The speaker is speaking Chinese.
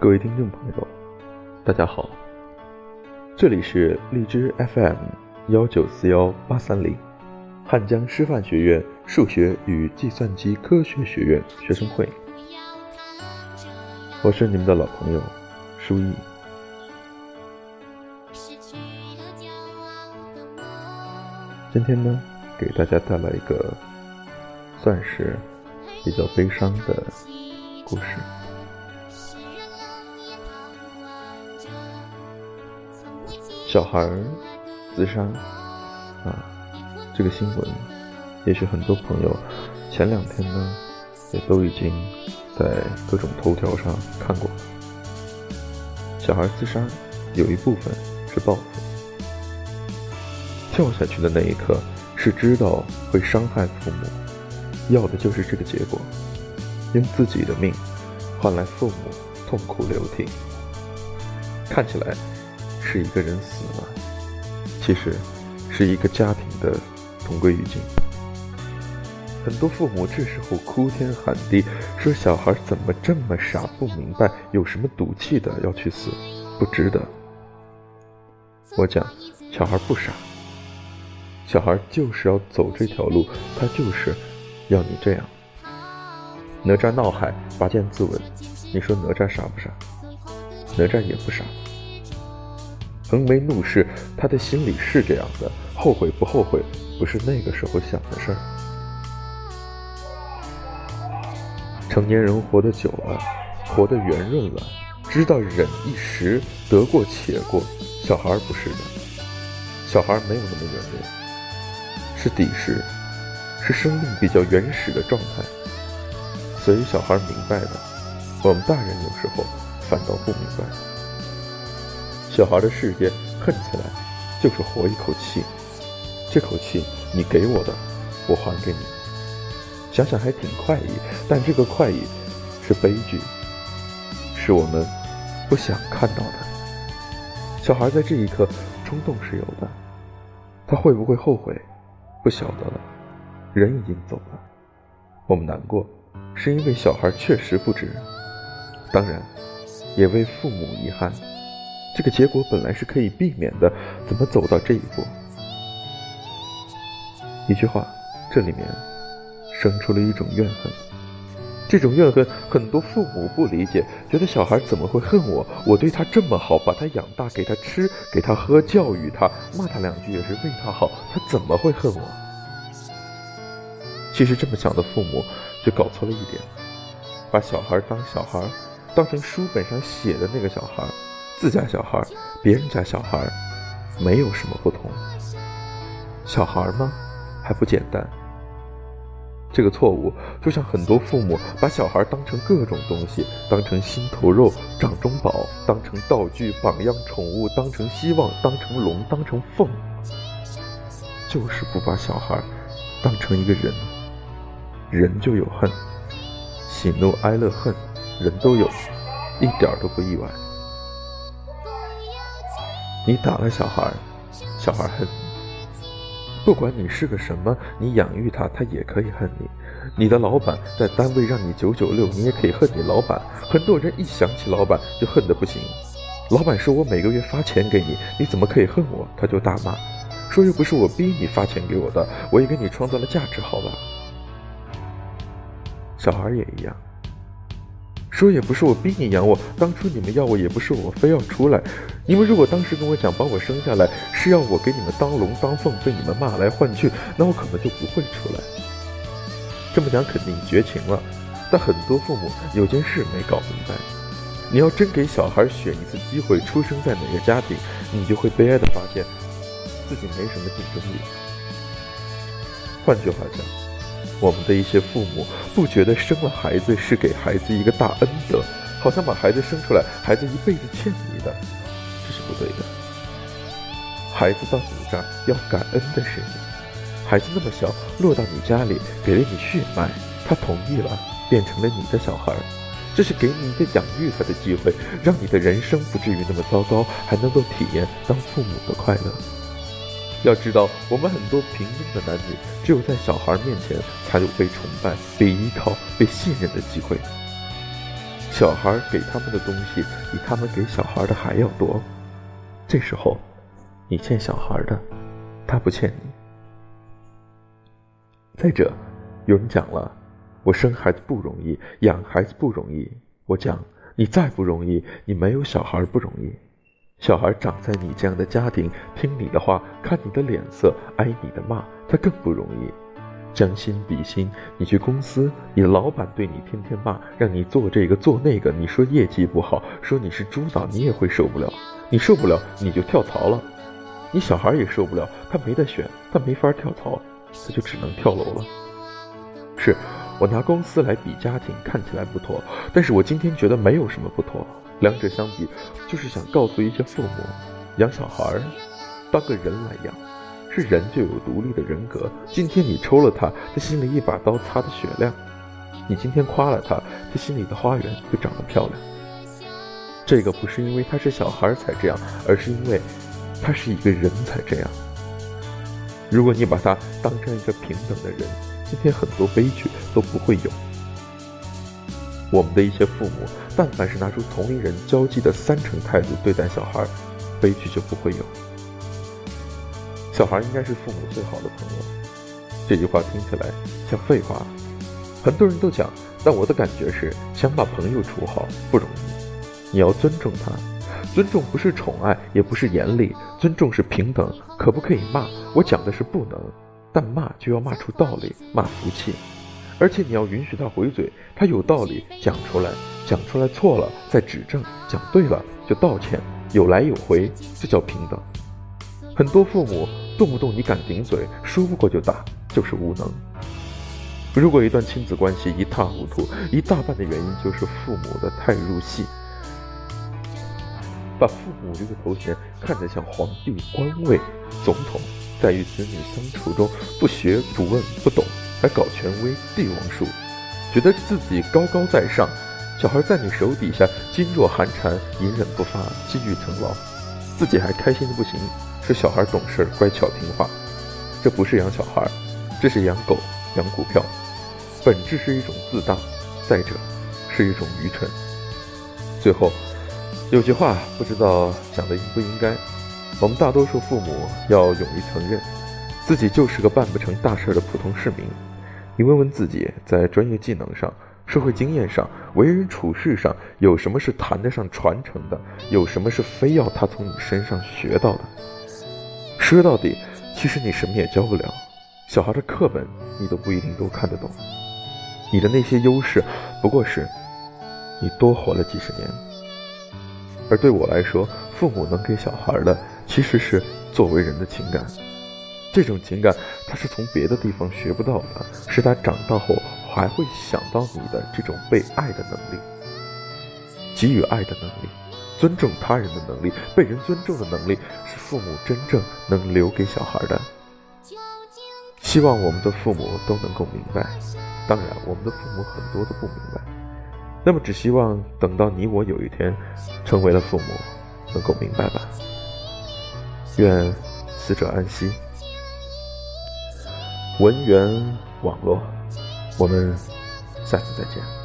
各位听众朋友，大家好，这里是荔枝 FM 幺九四幺八三零，汉江师范学院数学与计算机科学学院学生会，我是你们的老朋友舒毅。今天呢，给大家带来一个算是比较悲伤的故事。小孩自杀啊，这个新闻，也许很多朋友前两天呢，也都已经在各种头条上看过了。小孩自杀有一部分是报复，跳下去的那一刻是知道会伤害父母，要的就是这个结果，用自己的命换来父母痛哭流涕，看起来。是一个人死了，其实是一个家庭的同归于尽。很多父母这时候哭天喊地，说小孩怎么这么傻，不明白有什么赌气的要去死，不值得。我讲，小孩不傻，小孩就是要走这条路，他就是要你这样。哪吒闹海，拔剑自刎，你说哪吒傻不傻？哪吒也不傻。横眉怒视，他的心里是这样的，后悔不后悔，不是那个时候想的事儿。成年人活得久了，活得圆润了，知道忍一时，得过且过。小孩不是的，小孩没有那么圆润，是底时，是生命比较原始的状态。所以小孩明白的，我们大人有时候反倒不明白。小孩的世界，恨起来就是活一口气，这口气你给我的，我还给你。想想还挺快意，但这个快意是悲剧，是我们不想看到的。小孩在这一刻冲动是有的，他会不会后悔，不晓得了。人已经走了，我们难过，是因为小孩确实不值，当然也为父母遗憾。这个结果本来是可以避免的，怎么走到这一步？一句话，这里面生出了一种怨恨。这种怨恨，很多父母不理解，觉得小孩怎么会恨我？我对他这么好，把他养大，给他吃，给他喝，教育他，骂他两句也是为他好，他怎么会恨我？其实这么想的父母就搞错了一点，把小孩当小孩，当成书本上写的那个小孩。自家小孩，别人家小孩，没有什么不同。小孩吗？还不简单。这个错误就像很多父母把小孩当成各种东西，当成心头肉、掌中宝，当成道具、榜样、宠物，当成希望，当成龙，当成凤，就是不把小孩当成一个人。人就有恨，喜怒哀乐恨，人都有，一点都不意外。你打了小孩，小孩恨你。不管你是个什么，你养育他，他也可以恨你。你的老板在单位让你九九六，你也可以恨你老板。很多人一想起老板就恨得不行。老板说我每个月发钱给你，你怎么可以恨我？他就大骂，说又不是我逼你发钱给我的，我也给你创造了价值，好吧？小孩也一样。说也不是我逼你养我，当初你们要我也不是我非要出来。你们如果当时跟我讲把我生下来是要我给你们当龙当凤，被你们骂来换去，那我可能就不会出来。这么讲肯定绝情了，但很多父母有件事没搞明白：你要真给小孩选一次机会出生在哪个家庭，你就会悲哀的发现自己没什么竞争力。换句话讲。我们的一些父母不觉得生了孩子是给孩子一个大恩德，好像把孩子生出来，孩子一辈子欠你的，这是不对的。孩子到你这儿要感恩的是你，孩子那么小落到你家里，给了你血脉，他同意了，变成了你的小孩，这是给你一个养育他的机会，让你的人生不至于那么糟糕，还能够体验当父母的快乐。要知道，我们很多平庸的男女，只有在小孩面前才有被崇拜、被依靠、被信任的机会。小孩给他们的东西比他们给小孩的还要多。这时候，你欠小孩的，他不欠你。再者，有人讲了，我生孩子不容易，养孩子不容易。我讲，你再不容易，你没有小孩不容易。小孩长在你这样的家庭，听你的话，看你的脸色，挨你的骂，他更不容易。将心比心，你去公司，你老板对你天天骂，让你做这个做那个，你说业绩不好，说你是猪脑，你也会受不了。你受不了，你就跳槽了。你小孩也受不了，他没得选，他没法跳槽，他就只能跳楼了。是我拿公司来比家庭，看起来不妥，但是我今天觉得没有什么不妥。两者相比，就是想告诉一些父母，养小孩儿当个人来养，是人就有独立的人格。今天你抽了他，他心里一把刀擦的雪亮；你今天夸了他，他心里的花园就长得漂亮。这个不是因为他是小孩才这样，而是因为他是一个人才这样。如果你把他当成一个平等的人，今天很多悲剧都不会有。我们的一些父母，但凡是拿出同龄人交际的三成态度对待小孩，悲剧就不会有。小孩应该是父母最好的朋友，这句话听起来像废话，很多人都讲，但我的感觉是，想把朋友处好不容易，你要尊重他，尊重不是宠爱，也不是严厉，尊重是平等。可不可以骂？我讲的是不能，但骂就要骂出道理，骂服气。而且你要允许他回嘴，他有道理讲出来，讲出来错了再指正，讲对了就道歉，有来有回，这叫平等。很多父母动不动你敢顶嘴，说不过就打，就是无能。如果一段亲子关系一塌糊涂，一大半的原因就是父母的太入戏，把父母这个头衔看得像皇帝、官位、总统，在与子女相处中不学不问不懂。还搞权威帝王术，觉得自己高高在上，小孩在你手底下噤若寒蝉，隐忍不发，积郁成牢，自己还开心的不行，说小孩懂事乖巧听话，这不是养小孩，这是养狗养股票，本质是一种自大，再者是一种愚蠢。最后有句话不知道讲的应不应该，我们大多数父母要勇于承认，自己就是个办不成大事的普通市民。你问问自己，在专业技能上、社会经验上、为人处事上，有什么是谈得上传承的？有什么是非要他从你身上学到的？说到底，其实你什么也教不了。小孩的课本你都不一定都看得懂。你的那些优势，不过是你多活了几十年。而对我来说，父母能给小孩的，其实是作为人的情感。这种情感，他是从别的地方学不到的，是他长大后还会想到你的这种被爱的能力，给予爱的能力，尊重他人的能力，被人尊重的能力，是父母真正能留给小孩的。希望我们的父母都能够明白，当然，我们的父母很多都不明白。那么，只希望等到你我有一天成为了父母，能够明白吧。愿死者安息。文源网络，我们下次再见。